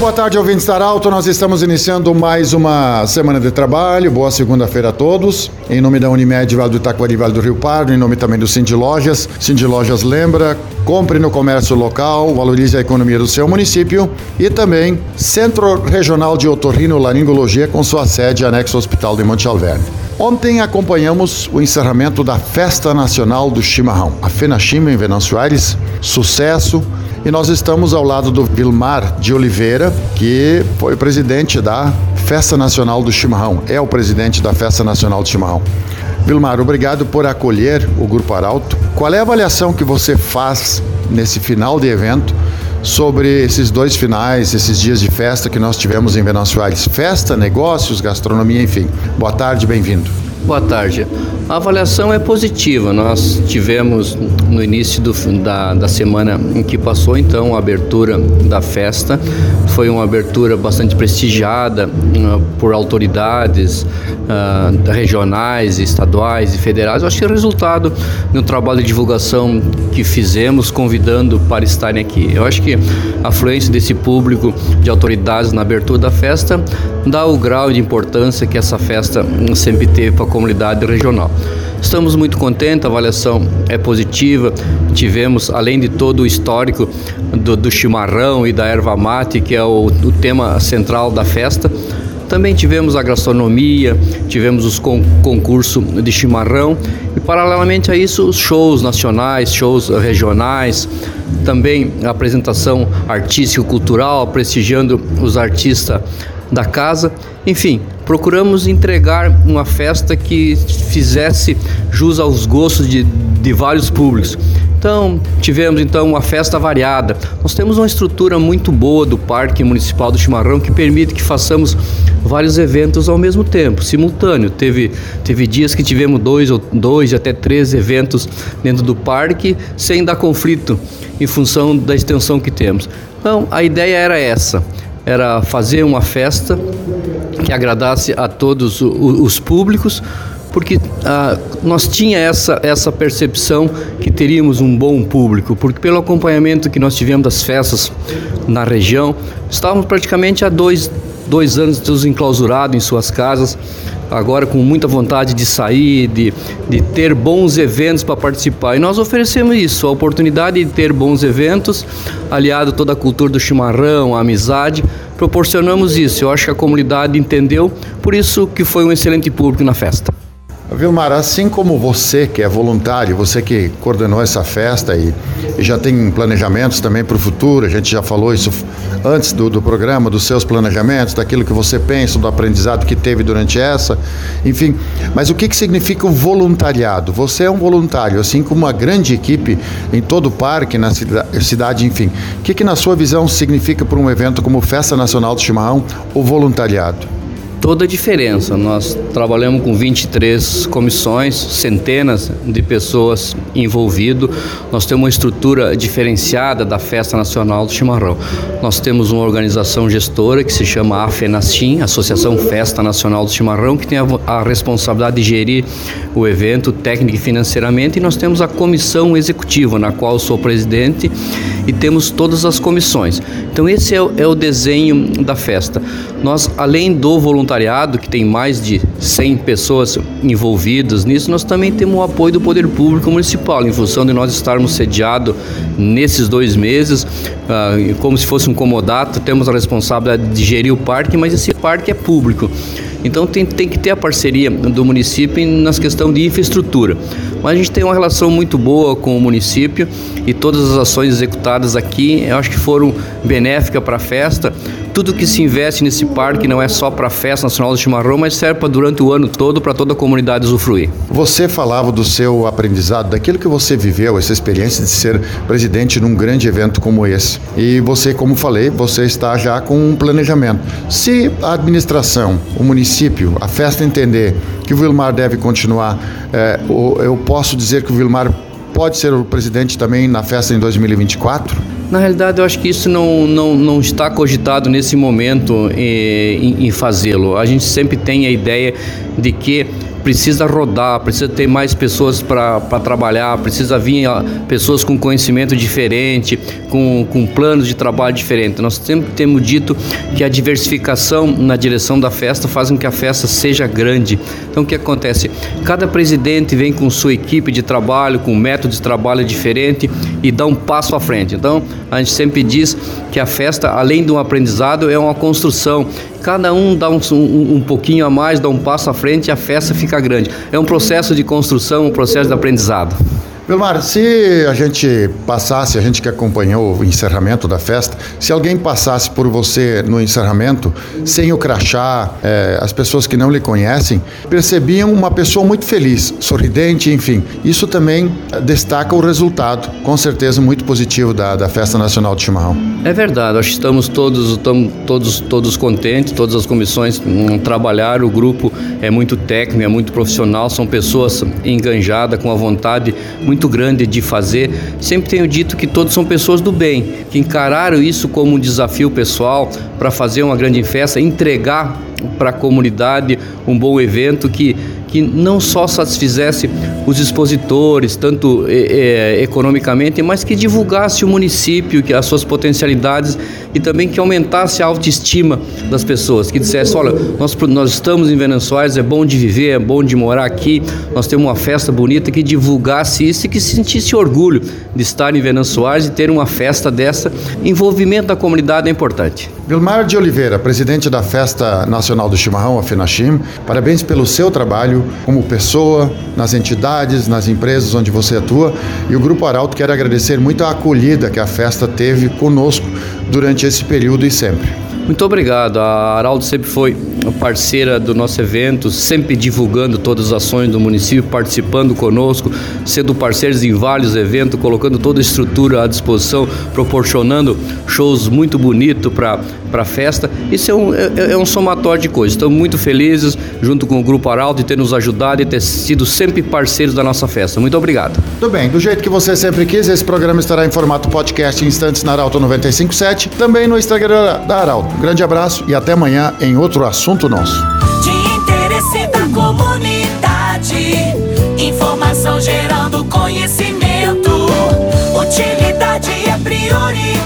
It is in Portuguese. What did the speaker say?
boa tarde, ouvintes da Alto. Nós estamos iniciando mais uma semana de trabalho. Boa segunda-feira a todos. Em nome da Unimed, Vale do Itaquari, Vale do Rio Pardo, em nome também do Cindy Lojas. Cindy Lojas lembra, compre no comércio local, valorize a economia do seu município e também Centro Regional de Otorrino Laringologia com sua sede anexo ao Hospital de Monte Alverne. Ontem acompanhamos o encerramento da Festa Nacional do Chimarrão, a FENACHIMA em Venâncio Aires. Sucesso, e nós estamos ao lado do Vilmar de Oliveira, que foi presidente da Festa Nacional do Chimarrão, é o presidente da Festa Nacional do Chimarrão. Vilmar, obrigado por acolher o Grupo Arauto. Qual é a avaliação que você faz nesse final de evento sobre esses dois finais, esses dias de festa que nós tivemos em Venâncio Aires? Festa, negócios, gastronomia, enfim. Boa tarde, bem-vindo. Boa tarde. A avaliação é positiva. Nós tivemos no início do, da, da semana em que passou, então, a abertura da festa. Foi uma abertura bastante prestigiada uh, por autoridades uh, regionais, estaduais e federais. Eu acho que é resultado um trabalho de divulgação que fizemos, convidando para estarem aqui. Eu acho que a afluência desse público de autoridades na abertura da festa dá o grau de importância que essa festa sempre teve para comunidade regional. Estamos muito contentes, a avaliação é positiva. Tivemos, além de todo o histórico do, do chimarrão e da erva mate, que é o, o tema central da festa, também tivemos a gastronomia, tivemos os con concursos de chimarrão e, paralelamente a isso, os shows nacionais, shows regionais, também a apresentação artístico-cultural, prestigiando os artistas da casa. Enfim, procuramos entregar uma festa que fizesse jus aos gostos de, de vários públicos. Então, tivemos então uma festa variada. Nós temos uma estrutura muito boa do Parque Municipal do Chimarrão que permite que façamos vários eventos ao mesmo tempo, simultâneo. Teve, teve dias que tivemos dois ou dois até três eventos dentro do parque sem dar conflito em função da extensão que temos. Então, a ideia era essa era fazer uma festa que agradasse a todos os públicos, porque ah, nós tinha essa, essa percepção que teríamos um bom público, porque pelo acompanhamento que nós tivemos das festas na região, estávamos praticamente há dois, dois anos todos enclausurados em suas casas, agora com muita vontade de sair, de, de ter bons eventos para participar. E nós oferecemos isso, a oportunidade de ter bons eventos, aliado toda a cultura do chimarrão, a amizade, proporcionamos isso. Eu acho que a comunidade entendeu, por isso que foi um excelente público na festa. Vilmar, assim como você que é voluntário, você que coordenou essa festa e, e já tem planejamentos também para o futuro, a gente já falou isso antes do, do, programa, dos seus planejamentos, daquilo que você pensa, do aprendizado que teve durante essa, enfim. Mas o que, que significa o voluntariado? Você é um voluntário, assim como uma grande equipe em todo o parque, na cidade, enfim. O que, que na sua visão significa para um evento como Festa Nacional do Chimarrão o voluntariado? Toda a diferença. Nós trabalhamos com 23 comissões, centenas de pessoas envolvidas. Nós temos uma estrutura diferenciada da Festa Nacional do Chimarrão. Nós temos uma organização gestora que se chama AFENACHIM, Associação Festa Nacional do Chimarrão, que tem a, a responsabilidade de gerir o evento técnico e financeiramente, e nós temos a comissão executiva, na qual eu sou presidente, e temos todas as comissões. Então esse é o, é o desenho da festa. Nós, além do voluntariado, que tem mais de 100 pessoas envolvidas nisso, nós também temos o apoio do poder público municipal, em função de nós estarmos sediados nesses dois meses, uh, como se fosse um comodato, temos a responsabilidade de gerir o parque, mas esse parque é público. Então tem, tem que ter a parceria do município nas questões de infraestrutura. Mas a gente tem uma relação muito boa com o município e todas as ações executadas aqui, eu acho que foram benéficas para a festa, tudo que se investe nesse parque não é só para a Festa Nacional do Chimarrão, mas serve durante o ano todo para toda a comunidade usufruir. Você falava do seu aprendizado, daquilo que você viveu, essa experiência de ser presidente num grande evento como esse. E você, como falei, você está já com um planejamento. Se a administração, o município, a festa entender que o Vilmar deve continuar, é, eu posso dizer que o Vilmar pode ser o presidente também na festa em 2024? Na realidade, eu acho que isso não, não, não está cogitado nesse momento eh, em, em fazê-lo. A gente sempre tem a ideia de que precisa rodar, precisa ter mais pessoas para trabalhar, precisa vir ó, pessoas com conhecimento diferente, com, com planos de trabalho diferente. Nós sempre temos dito que a diversificação na direção da festa faz com que a festa seja grande. Então o que acontece? Cada presidente vem com sua equipe de trabalho, com um método de trabalho diferente e dá um passo à frente. Então a gente sempre diz que a festa, além de um aprendizado, é uma construção. Cada um dá um, um, um pouquinho a mais, dá um passo à frente e a festa fica grande. É um processo de construção, um processo de aprendizado. Vilmar, se a gente passasse, a gente que acompanhou o encerramento da festa, se alguém passasse por você no encerramento, sem o crachá, é, as pessoas que não lhe conhecem, percebiam uma pessoa muito feliz, sorridente, enfim. Isso também destaca o resultado, com certeza muito positivo da, da Festa Nacional de Chimarrão. É verdade, acho que estamos todos, estamos todos, todos contentes, todas as comissões um, trabalharam, o grupo é muito técnico, é muito profissional, são pessoas enganjadas, com a vontade muito muito grande de fazer. Sempre tenho dito que todos são pessoas do bem, que encararam isso como um desafio pessoal para fazer uma grande festa, entregar para a comunidade um bom evento que que não só satisfizesse os expositores, tanto é, economicamente, mas que divulgasse o município, que as suas potencialidades e também que aumentasse a autoestima das pessoas, que dissesse, olha, nós, nós estamos em Venezuela, é bom de viver, é bom de morar aqui, nós temos uma festa bonita, que divulgasse isso e que sentisse orgulho de estar em Venezuela e ter uma festa dessa. Envolvimento da comunidade é importante. Vilmar de Oliveira, presidente da Festa Nacional do Chimarrão, a FENACHIM, parabéns pelo seu trabalho como pessoa, nas entidades, nas empresas onde você atua. E o Grupo Arauto quer agradecer muito a acolhida que a festa teve conosco durante esse período e sempre. Muito obrigado. A Araldo sempre foi parceira do nosso evento, sempre divulgando todas as ações do município, participando conosco, sendo parceiros em vários eventos, colocando toda a estrutura à disposição, proporcionando shows muito bonitos para a festa. Isso é um, é, é, um somatório de coisas. Estamos muito felizes, junto com o Grupo Araldo, de ter nos ajudado e ter sido sempre parceiros da nossa festa. Muito obrigado. Tudo bem, do jeito que você sempre quis, esse programa estará em formato podcast em instantes na Arauto 957, também no Instagram da Arauto. grande abraço e até amanhã em outro assunto nosso. De interesse da comunidade, informação gerando conhecimento, utilidade é prioridade.